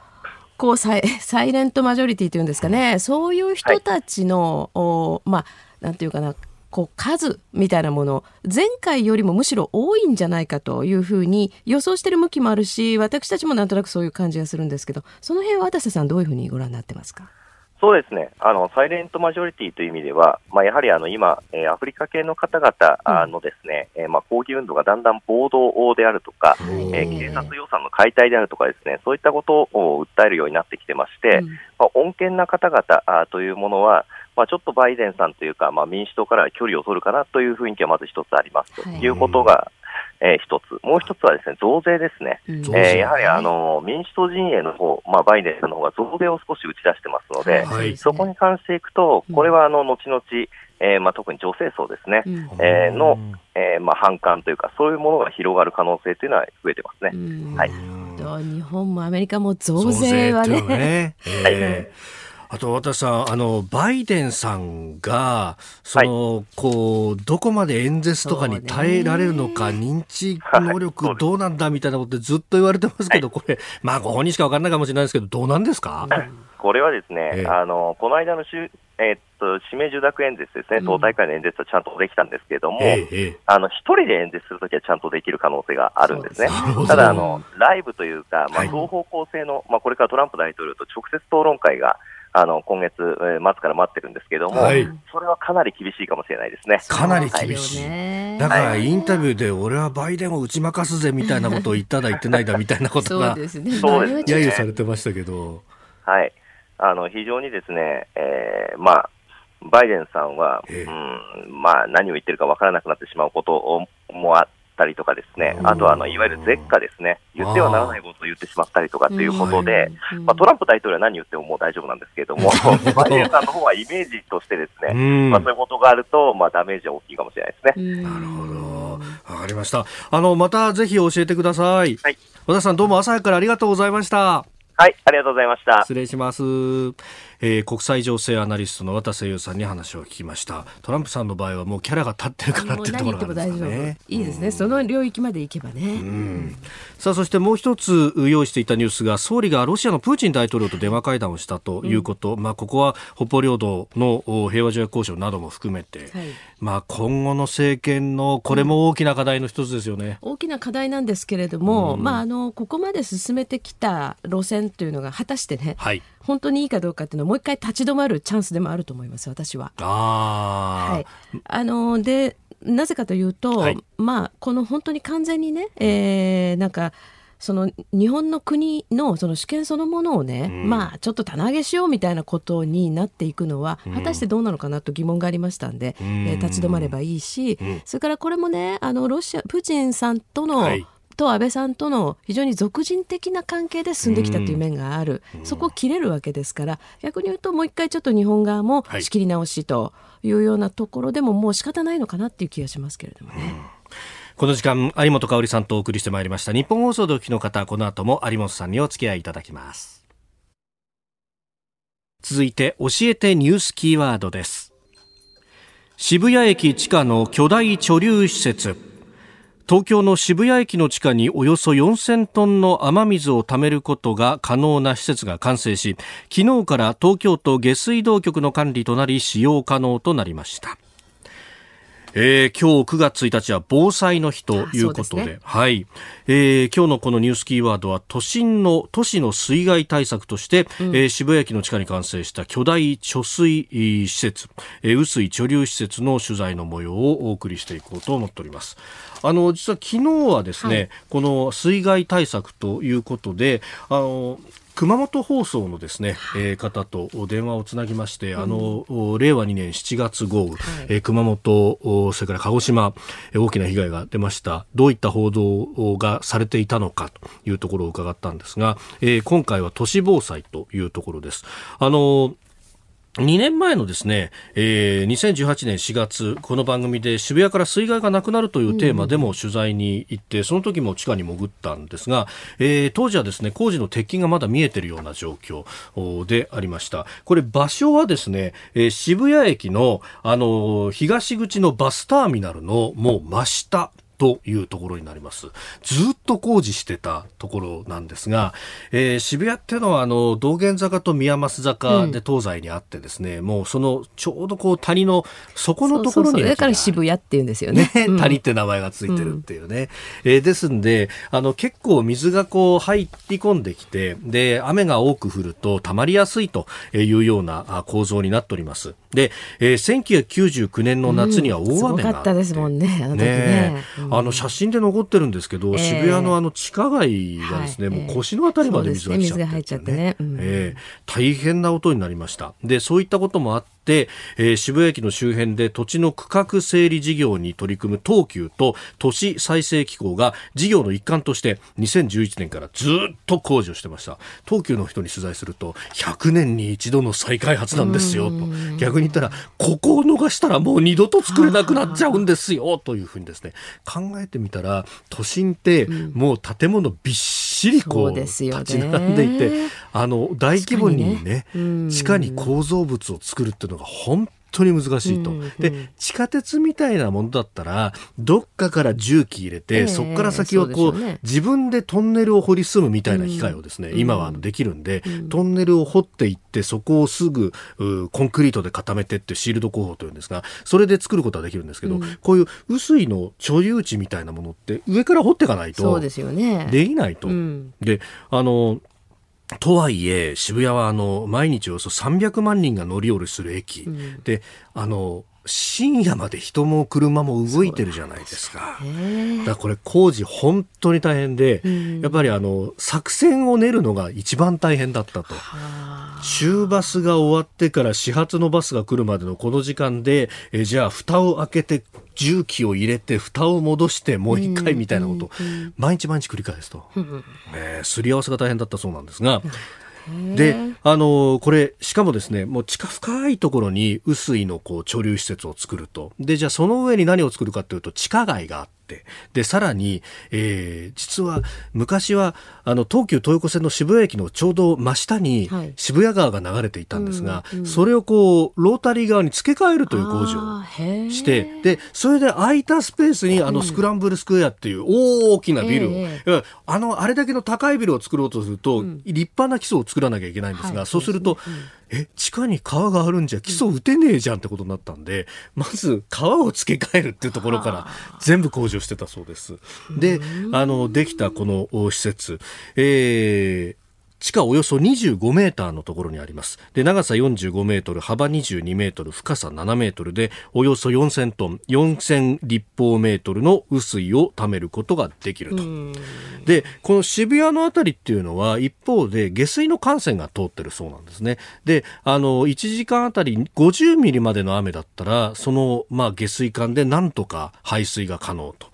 こうサイ、サイレントマジョリティというんですかね、そういう人たちの、はい、おまあ、なんていうかな、こう数みたいなもの前回よりもむしろ多いんじゃないかというふうに予想している向きもあるし私たちもなんとなくそういう感じがするんですけどその辺は渡瀬さんどういうふうにご覧になってますか？そうですね、あのサイレントマジョリティという意味では、まあ、やはりあの今、えー、アフリカ系の方々のですね、うん、えー、まあ、抗議運動がだんだん暴動であるとか、えー、警察予算の解体であるとか、ですねそういったことを訴えるようになってきてまして、うん、まあ、穏健な方々というものは、まあ、ちょっとバイデンさんというか、まあ、民主党から距離を取るかなという雰囲気はまず一つあります。ということが、えー、一つ、もう一つはですね増税ですね、えー、やはりあの民主党陣営の方、まあバイデンさんの方が増税を少し打ち出してますので、はい、そこに関していくと、これはあの後々、えーまあ、特に女性層ですね、うん、えー、の、えーまあ、反感というか、そういうものが広がる可能性というのは増えてますね。はい、日本もアメリカも増税はね。ね。えーあと、私さん、あの、バイデンさんが、その、はい、こう、どこまで演説とかに耐えられるのか、認知能力どうなんだみたいなことでずっと言われてますけど、これ、まあ、ご本人しか分からないかもしれないですけど、どうなんですか？これはですね、えあの、この間のしゅ、えー、っと、指名受諾演説ですね、党大会の演説はちゃんとできたんですけれども、え、あの、一人で演説するときはちゃんとできる可能性があるんですね。ただ、あの、ライブというか、まあ、双方向性の、はい、まあ、これからトランプ大統領と直接討論会が、あの今月末から待ってるんですけども、はい、それはかなり厳しいかもしれないですね。かなり厳しい。はい、だからインタビューで、俺はバイデンを打ち負かすぜみたいなことを言っただ言ってないだみたいなことが、そうですね。揶揄されてましたけど。はい。あの、非常にですね、えー、まあ、バイデンさんは、うん、まあ、何を言ってるか分からなくなってしまうこともあったりとかですね、あとあのいわゆる絶下ですね、言ってはならないことを言ってしまったりとかっていうことで、まあ、トランプ大統領は何言ってももう大丈夫なんですけれども、バイデンさんの方はイメージとしてですね、まあ、そういうことがあると、まあ、ダメージは大きいかもしれないですね。なるほど。わかりました。あの、またぜひ教えてください。はい。和田さんどうも朝早くからありがとうございました。はい、ありがとうございました。失礼します。えー、国際情勢アナリストの渡瀬優さんに話を聞きました。トランプさんの場合はもうキャラが立ってるからっていうところがあるんですね。いいですね、その領域まで行けばね、さあそしてもう一つ用意していたニュースが総理がロシアのプーチン大統領と電話会談をしたということ、うん、まあここは北方領土の平和条約交渉なども含めて、はい、まあ今後の政権のこれも大きな課題の一つですよね、うん、大きな課題なんですけれども、うん、まああのここまで進めてきた路線というのが果たしてね、はい本当にいいかどうかっていうのはもう一回立ち止まるチャンスでもあると思います私は。あはい、あのでなぜかというと、はい、まあこの本当に完全にね、えー、なんかその日本の国のその主権そのものをね、うん、まあちょっと棚上げしようみたいなことになっていくのは、果たしてどうなのかなと疑問がありましたんで、うん、えー、立ち止まればいいし、うん、それからこれもねあのロシアプーチンさんとの、はいと安倍さんとの非常に俗人的な関係で進んできたという面がある、うん、そこを切れるわけですから逆に言うともう一回ちょっと日本側も仕切り直しというようなところでももう仕方ないのかなっていう気がしますけれどもね。うんこの時間、有本香里さんとお送りしてまいりました。日本放送でお聞きの方、この後も有本さんにお付き合いいただきます。続いて、教えてニュースキーワードです。渋谷駅地下の巨大貯留施設。東京の渋谷駅の地下におよそ4000トンの雨水を貯めることが可能な施設が完成し昨日から東京都下水道局の管理となり使用可能となりました。えー、今日9月1日は防災の日ということで、でね、はい、えー、今日のこのニュースキーワードは都心の都市の水害対策として、うん、えー、渋谷駅の地下に完成した巨大貯水施設、えー、雨水貯留施設の取材の模様をお送りしていこうと思っております。あの実は昨日はですね、はい、この水害対策ということであの熊本放送のですね、えー、方と電話をつなぎまして、うん、あの令和2年7月豪雨、はい、えー、熊本それから鹿児島、えー、大きな被害が出ました。どういった報道がされていたのかというところを伺ったんですが、えー、今回は都市防災というところです。あの2年前のですね、えー、2018年4月、この番組で渋谷から水害がなくなるというテーマでも取材に行って、その時も地下に潜ったんですが、えー、当時はですね、工事の鉄筋がまだ見えているような状況でありました。これ場所はですね、えー、渋谷駅の、あの、東口のバスターミナルのもう真下、というところになります。ずっと工事してたところなんですが、えー、渋谷っていうのはあの道玄坂と宮益坂で東西にあってですね、うん、もうそのちょうどこう谷の底のところにだから渋谷って言うんですよね。ね谷って名前がついてるっていうね。うん、えー、ですんで、あの結構水がこう入り込んできて、で、雨が多く降ると溜まりやすいというような構造になっております。で、えー、1999年の夏には大雨が、うん、ったですもんね、あの時ね。ねあの写真で残ってるんですけど、えー、渋谷のあの地下街がですね、はい、もう腰のあたりまで水が入っちゃってね、うん、えー、大変な音になりました。で、そういったこともあって、えー、渋谷駅の周辺で土地の区画整理事業に取り組む東急と都市再生機構が事業の一環として2011年からずっと工事をしてました。東急の人に取材すると100年に一度の再開発なんですよと。逆に言ったらここを逃したらもう二度と作れなくなっちゃうんですよというふうにですね考えてみたら都心ってもう建物びっしりこう立ち並んでいてあの大規模にね地下に構造物を作るっていうのが本当に難しいと、うんうん、で地下鉄みたいなものだったらどっかから重機入れて、えー、そこから先はこう、ね、自分でトンネルを掘り進むみたいな機械をですね、うん、今はできるんで、うん、トンネルを掘っていってそこをすぐコンクリートで固めてってシールド工法というんですがそれで作ることはできるんですけど、うん、こういう雨水の貯留地みたいなものって上から掘っていかないとできないと。であのとはいえ、渋谷はあの毎日およそ300万人が乗り降りする駅、うん、であの深夜まで人も車も動いてるじゃないですか。だからこれ工事本当に大変で、やっぱりあの作戦を練るのが一番大変だったと。終バスが終わってから始発のバスが来るまでのこの時間で、えじゃあ蓋を開けて重機を入れて蓋を戻してもう一回みたいなこと。を毎日毎日繰り返すと、えー、すり合わせが大変だったそうなんですが、で、あの、これ、しかもですね、もう地下深いところに雨水のこう貯留施設を作ると。で、じゃあその上に何を作るかというと、地下街があって、で、さらに、えー、実は昔は、あの、東急東横線の渋谷駅のちょうど真下に渋谷川が流れていたんですが、はいうんうん、それをこう、ロータリー側に付け替えるという工事をして、で、それで空いたスペースにあのスクランブルスクエアっていう大きなビルを、あの、あれだけの高いビルを作ろうとすると、立派な基礎を作らなきゃいけないんですが、はい、そうすると、え、地下に川があるんじゃ基礎打てねえじゃんってことになったんで、まず川を付け替えるっていうところから全部工事をしてたそうです。で、あの、できたこの施設、えー、地下およそ25メーターのところにあります。で、長さ45メートル、幅22メートル、深さ7メートルで、およそ4000トン、4000立方メートルの雨水を貯めることができると。で、この渋谷のあたりっていうのは、一方で下水の幹線が通ってるそうなんですね。で、あの、1時間あたり50ミリまでの雨だったら、その、まあ、下水管でなんとか排水が可能と。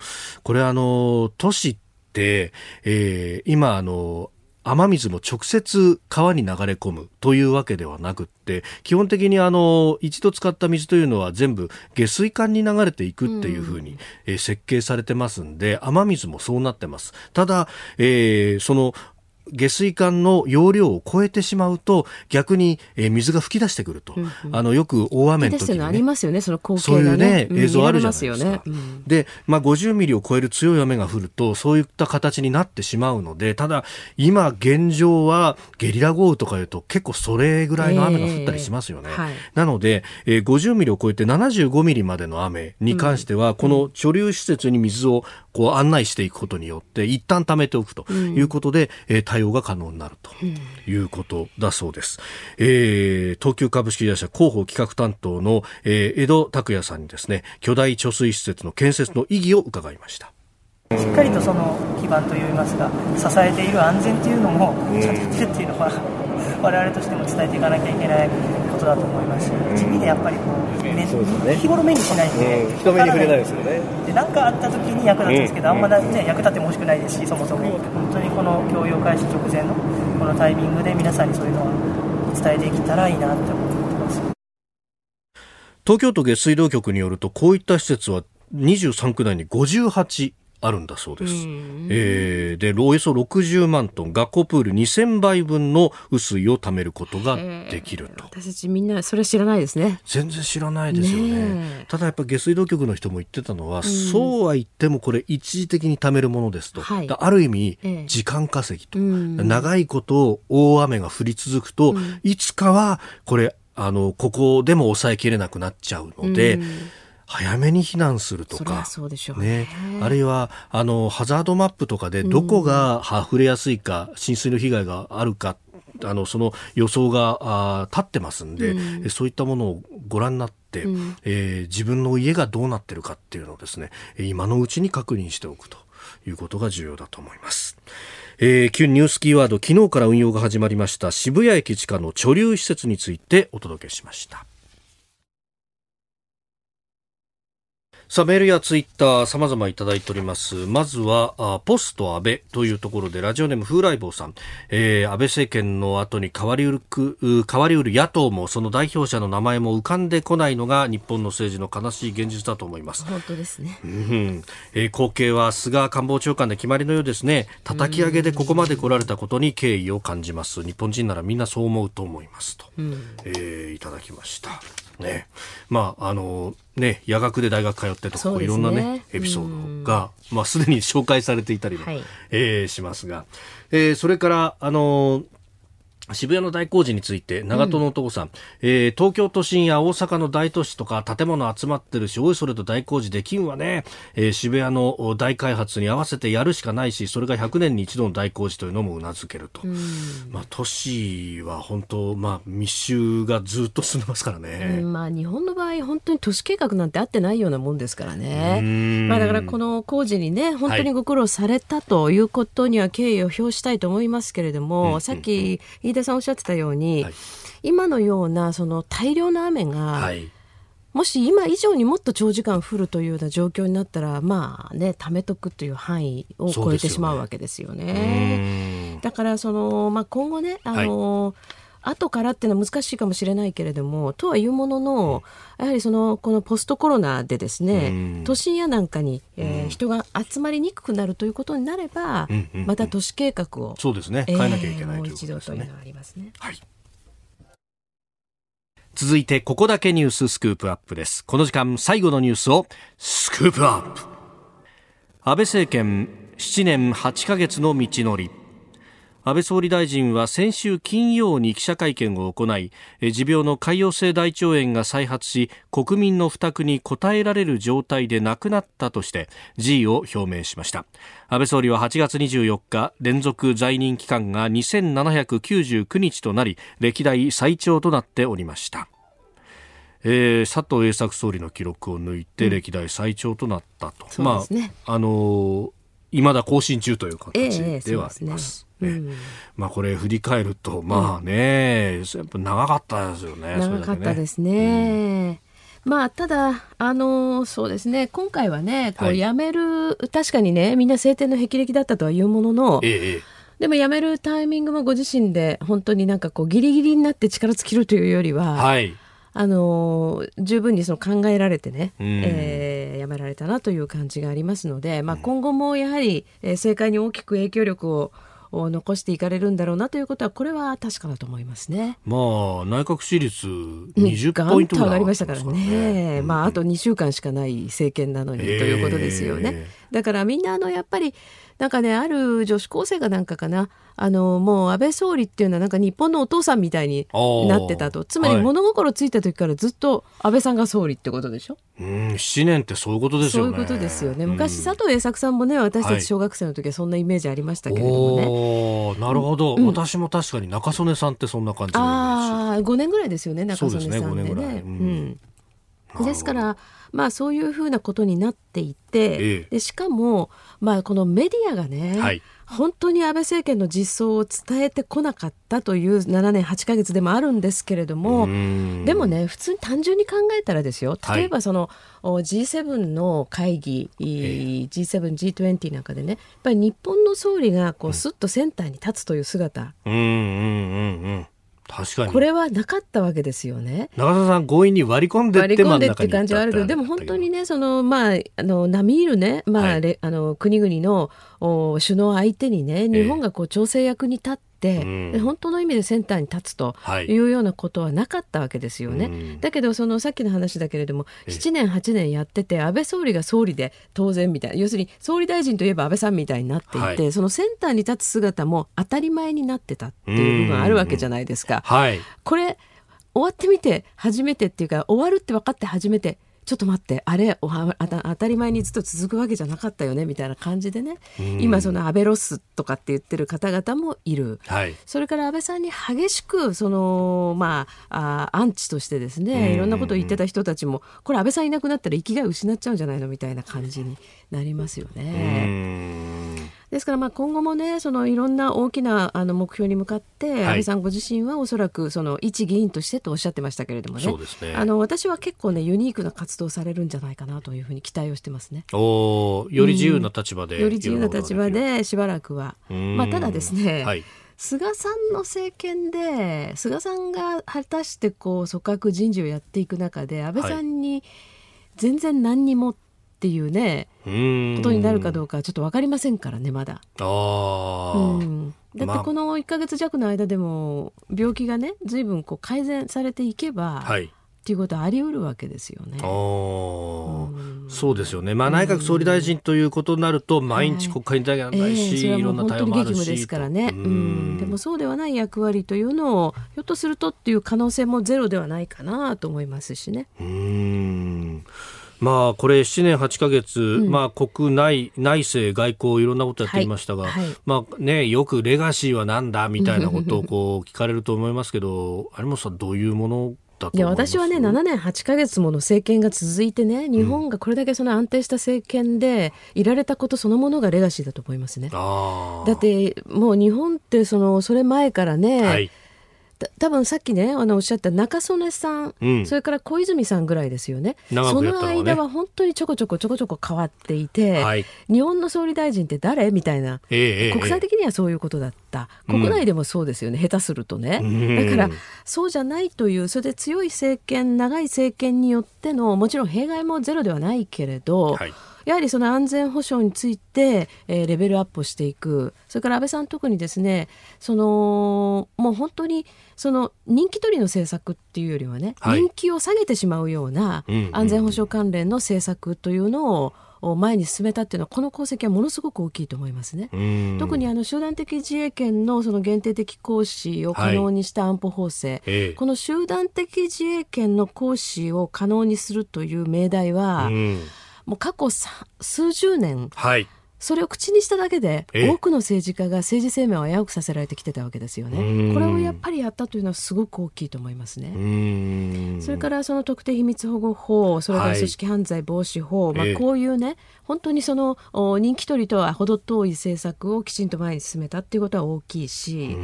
これあの、都市って、えー、今あの、雨水も直接川に流れ込むというわけではなくって基本的にあの一度使った水というのは全部下水管に流れていくっていうふうに、え設計されてますんで雨水もそうなってます。ただ、えー、その下水管の容量を超えてしまうと逆に、えー、水が噴き出してくると、うんうん、あのよく大雨の時に、ね、ありますよねその光景、ね、そういうね映像あるじゃないですか、ね。うん、で、まあ、50ミリを超える強い雨が降るとそういった形になってしまうのでただ今現状はゲリラ豪雨とかいうと結構それぐらいの雨が降ったりしますよね、えーはい、なので、えー、50ミリを超えて75ミリまでの雨に関しては、うん、この貯留施設に水をこう案内していくことによって一旦貯めておくということで、うん、えー、対応が可能になるということだそうです、うん、えー、東急株式会社広報企画担当の、えー、江戸拓也さんにですね巨大貯水施設の建設の意義を伺いました。しっかりとその基盤といいますか支えている安全というのもちゃんとってるっていうのは、我々としても伝えていかなきゃいけないことだと思います。し、地味でやっぱりこう、ね、ね、日頃目にしないんで、うん、人目に触れないですよね。で何かあった時に役立つんですけど、うん、あんまね、役立っても欲しくないですしそもそも。本当にこの共用開始直前のこのタイミングで皆さんにそういうのは伝えていけたらいいなって思ってます。東京都下水道局によるとこういった施設は23区内に58あるんだそうです。えー、で、およそ60万トン、学校プール2000杯分の雨水を貯めることができると。私たちみんなそれ知らないですね。全然知らないですよね。ただやっぱ下水道局の人も言ってたのは、うん、そうは言ってもこれ一時的に貯めるものですと。はい、ある意味、時間稼ぎと、長いこと大雨が降り続くと、うん、いつかはこれ、あの、ここでも抑えきれなくなっちゃうので、うん早めに避難するとか、ね、あるいはあのハザードマップとかでどこが溢れやすいか、うん、浸水の被害があるかあのその予想があ立ってますんで、うん、そういったものをご覧になって、うん、えー、自分の家がどうなってるかっていうのをですね今のうちに確認しておくということが重要だと思います。えー、旧ニュースキーワード昨日から運用が始まりました渋谷駅地下の貯留施設についてお届けしました。さあ、メールやツイッター様々いただいております。まずは、あポスト安倍というところで、ラジオネーム風来坊さん。えー、安倍政権の後に変わりうるく、変わりうる野党も、その代表者の名前も浮かんでこないのが、日本の政治の悲しい現実だと思います。本当ですね。うん。えー、後継は菅官房長官で決まりのようですね。叩き上げでここまで来られたことに敬意を感じます。日本人ならみんなそう思うと思います。と、うん、えー、いただきました。ね。まあ、あの、ね、夜学で大学通ってとか、ね、いろんなね、エピソードが、まあ、すでに紹介されていたりも、はい、えー、しますが、えー、それから、あの渋谷の大工事について長門の男さん、うん、えー、東京都心や大阪の大都市とか建物集まってるしおいそれと大工事できんわね、えー、渋谷の大開発に合わせてやるしかないしそれが100年に一度の大工事というのもうなずけると、うん、まあ、都市は本当、まあ、密集がずっと進んでますからね、うん、まあ、日本の場合本当に都市計画なんてあってないようなもんですからね、まあ、だからこの工事にね本当にご苦労されたということには敬意を表したいと思いますけれども、さっき飯田田さんおっしゃってたように、はい、今のようなその大量の雨が、はい、もし今以上にもっと長時間降るというような状況になったらまあね貯めとくという範囲を超えてしまうわけですよね。よね。だからその、まあ、今後ねあの、はい後からっていうのは難しいかもしれないけれどもとはいうもののやはりそのこのポストコロナでですね都心やなんかに、えー、人が集まりにくくなるということになれば、また都市計画をそうですね。変えなきゃいけない、もう一度というのがありますね。はい。続いてここだけニューススクープアップです。この時間最後のニュースをスクープアップ。安倍政権7年8ヶ月の道のり安倍総理大臣は先週金曜に記者会見を行い持病の潰瘍性大腸炎が再発し国民の負託に応えられる状態で亡くなったとして辞意を表明しました。安倍総理は8月24日連続在任期間が2799日となり歴代最長となっておりました。えー、佐藤栄作総理の記録を抜いて歴代最長となったと、うん、まああのい、まだ更新中という形ではあります。えーね、うん、まあこれ振り返るとまあね、うん、やっぱ長かったですよね長かったですね、うん、まあただあのそうですね。今回はねこう辞める、はい、確かにねみんな晴天の霹靂だったとはいうものの、ええでも辞めるタイミングもご自身で本当になんかこうギリギリになって力尽きるというよりは、はい、あの十分にその考えられてね、うん、えー、辞められたなという感じがありますので、まあ、今後もやはり、えー、政界に大きく影響力をを残していかれるんだろうなということはこれは確かだと思いますね。まあ内閣支持率20ポイント上がりましたからね。うん、まああと2週間しかない政権なのにということですよね。だからみんなあのやっぱりなんかねある女子高生がなんかかな。あのもう安倍総理っていうのはなんか日本のお父さんみたいになってたと。つまり物心ついた時からずっと安倍さんが総理ってことでしょ、うん、7年ってそういうことですよね。そういうことですよね。昔、佐藤栄作さんもね私たち小学生の時はそんなイメージありましたけれどもね、はい、なるほど、うん、私も確かに中曽根さんってそんな感じああ5年ぐらいですよね中曽根さんでね。でね、うん。ですからまあそういうふうなことになっていて、ええ、でしかも、まあ、このメディアがね、はい、本当に安倍政権の実相を伝えてこなかったという7年8か月でもあるんですけれどもでもね普通に単純に考えたらですよ。例えばその、はい、G7 の会議、えー、G7、G20 なんかでねやっぱり日本の総理がこうすっとセンターに立つという姿。うんうんうんうん確かに。これはなかったわけですよね。長澤さん強引に割り込んで割り込んでって感じはあるけどでも本当にねそのまああの並みいるねまあ、はい、あの国々のお首脳相手にね日本がこう調整役に立って、うん、本当の意味でセンターに立つとい。うようなことはなかったわけですよね。はい、だけどそのさっきの話だけれども7年8年やってて安倍総理が総理で当然みたいな要するに総理大臣といえば安倍さんみたいになっていて、はい、そのセンターに立つ姿も当たり前になってたっていう部分あるわけじゃないですか。はい、これ終わってみて初めてっていうか終わるって分かって初めてちょっと待ってあれおは当たり前にずっと続くわけじゃなかったよねみたいな感じでね、今その安倍ロスとかって言ってる方々もいる、はい、それから安倍さんに激しくそのまああアンチとしてですねいろんなことを言ってた人たちもこれ安倍さんいなくなったら生きがい失っちゃうんじゃないのみたいな感じになりますよね。ですからまあ今後もねそのいろんな大きなあの目標に向かって、安倍さんご自身はおそらくその一議員としてとおっしゃってましたけれどもね、ね。あの私は結構ねユニークな活動されるんじゃないかなというふうに期待をしてますね。おより自由な立場で、うん、より自由な立場でしばらくは。まあただですね、はい。菅さんの政権で菅さんが果たしてこう組閣人事をやっていく中で安倍さんに全然何にもっていうね、ことになるかどうかちょっと分かりませんからねまだ。あうん、だってこの1か月弱の間でも病気がね随分こう改善されていけば、はい、っていうことはあり得るわけですよね。そうですよね、まあ、内閣総理大臣ということになると、毎日国会に出らないし、はいえー、いろんな対応もあるしですからね、うん、でもそうではない役割というのをひょっとするとっていう可能性もゼロではないかなと思いますしね。うんまあ、これ7年8か月、うん、まあ、国内、内政、外交、いろんなことやっていましたが、はい。はい、まあね、よくレガシーはなんだみたいなことをこう聞かれると思いますけど、有本さん、どういうものいや私はね7年8か月もの政権が続いてね日本がこれだけその安定した政権でいられたことそのものがレガシーだと思いますね。だってもう日本ってそのそれ前からね、はい多分さっきねあのおっしゃった中曽根さん、うん、それから小泉さんぐらいですよね、ね、その間は本当にちょこちょこちょこちょこ変わっていて、はい、日本の総理大臣って誰みたいな、えー、国際的にはそういうことだった、えー、国内でもそうですよね、うん、下手するとね、だからそうじゃないというそれで強い政権長い政権によってのもちろん弊害もゼロではないけれど、はいやはりその安全保障について、えー、レベルアップしていく。それから安倍さん特にですねそのもう本当にその人気取りの政策っていうよりはね、はい、人気を下げてしまうような安全保障関連の政策というのを、前に進めたっていうのはこの功績はものすごく大きいと思いますね。特にあの集団的自衛権のその限定的行使を可能にした安保法制、はい、この集団的自衛権の行使を可能にするという命題は、もう過去数十年、はい、それを口にしただけで多くの政治家が政治生命を危うくさせられてきてたわけですよね。これをやっぱりやったというのはすごく大きいと思いますね。それからその特定秘密保護法、それから組織犯罪防止法、はい、まあこういうね、本当にその人気取りとは程遠い政策をきちんと前に進めたっていうことは大きいし。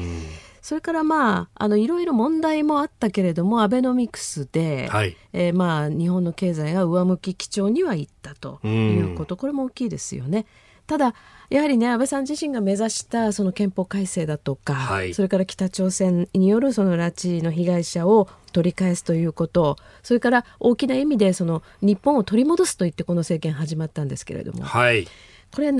それからまああのいろいろ問題もあったけれどもアベノミクスで、はい、えー、まあ日本の経済が上向き基調にはいったということこれも大きいですよね。ただやはりね安倍さん自身が目指したその憲法改正だとか、はい、それから北朝鮮によるその拉致の被害者を取り返すということそれから大きな意味でその日本を取り戻すと言ってこの政権始まったんですけれども、はい、これ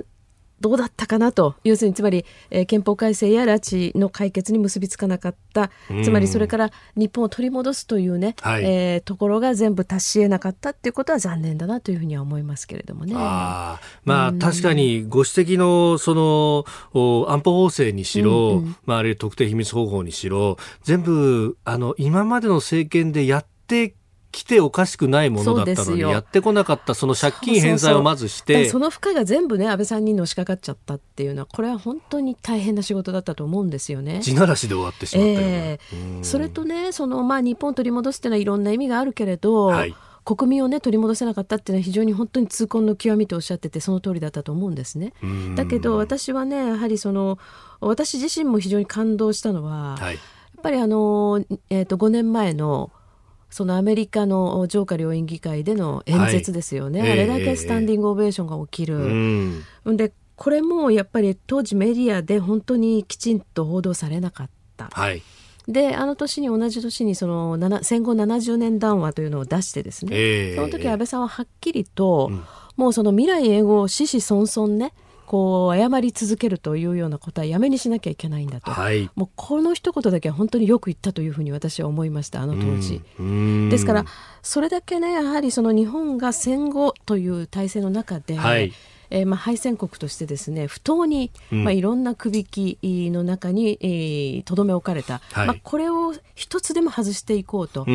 どうだったかなと。要するにつまり、えー、憲法改正や拉致の解決に結びつかなかった。つまりそれから日本を取り戻すというね、はい、えー、ところが全部達し得なかったっていうことは残念だなというふうには思いますけれどもね。あまあ、確かにご指摘のその安保法制にしろ、うんうん、まあ、あるいは特定秘密方法にしろ全部あの今までの政権でやって来ておかしくないものだったのにやってこなかったその借金返済をまずしてその負荷が全部ね安倍さんにのしかかっちゃったっていうのはこれは本当に大変な仕事だったと思うんですよね。地ならしで終わってしまったよえー、それとねそのまあ日本を取り戻すっていうのはいろんな意味があるけれど、はい。国民をね取り戻せなかったっていうのは非常に本当に痛恨の極みとおっしゃっててその通りだったと思うんですね。だけど私はねやはりその私自身も非常に感動したのは、はい、やっぱりあの、えーと、と5年前のそのアメリカの上下両院議会での演説ですよね、はい、あれだけスタンディングオベーションが起きる。えー、でこれもやっぱり当時メディアで本当にきちんと報道されなかった。はい。であの年に同じ年にその戦後70年談話というのを出してですね、えー、その時安倍さんははっきりと、うん、もうその未来永劫子々孫々ねこう謝り続けるというようなことはやめにしなきゃいけないんだと、はい、もうこの一言だけは本当によく言ったというふうに私は思いましたあの当時。ですからそれだけねやはりその日本が戦後という体制の中で、はいえーまあ、敗戦国としてですね不当に、まあ、いろんなくびきの中にとど、えー、め置かれた、はい、まあ、これを一つでも外していこうと、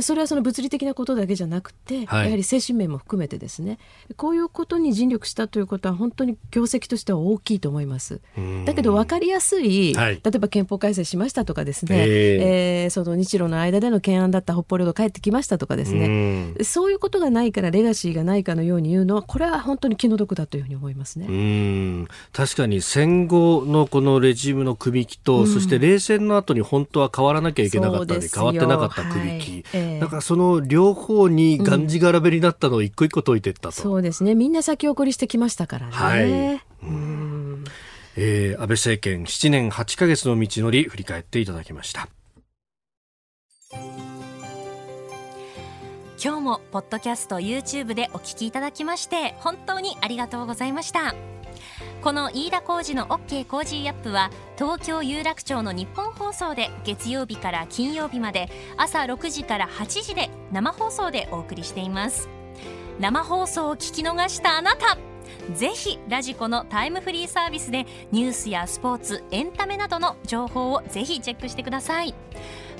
それはその物理的なことだけじゃなくて、はい、やはり精神面も含めてですね。こういうことに尽力したということは本当に業績としては大きいと思います。だけど分かりやすい、はい、例えば憲法改正しましたとかですね、えー、えー、その日露の間での懸案だった北方領土帰ってきましたとかですね。そういうことがないからレガシーがないかのように言うのはこれは本当に気の毒だというふうに思いますね。うん確かに戦後のこのレジームの首引きと、うん、そして冷戦の後に本当は変わらなきゃいけなかったり変わってなかった首引き、はいえー、だからその両方にがんじがらめになったのを一個一個解いていったと、そうですねみんな先送りしてきましたからね。はい、うんえー、安倍政権7年8か月の道のり振り返っていただきました。今日もポッドキャスト YouTube でお聞きいただきまして本当にありがとうございました。この飯田浩二の OK コージーアップは東京有楽町のニッポン放送で月曜日から金曜日まで朝6時から8時で生放送でお送りしています。生放送を聞き逃したあなたぜひラジコのタイムフリーサービスでニュースやスポーツエンタメなどの情報をぜひチェックしてください。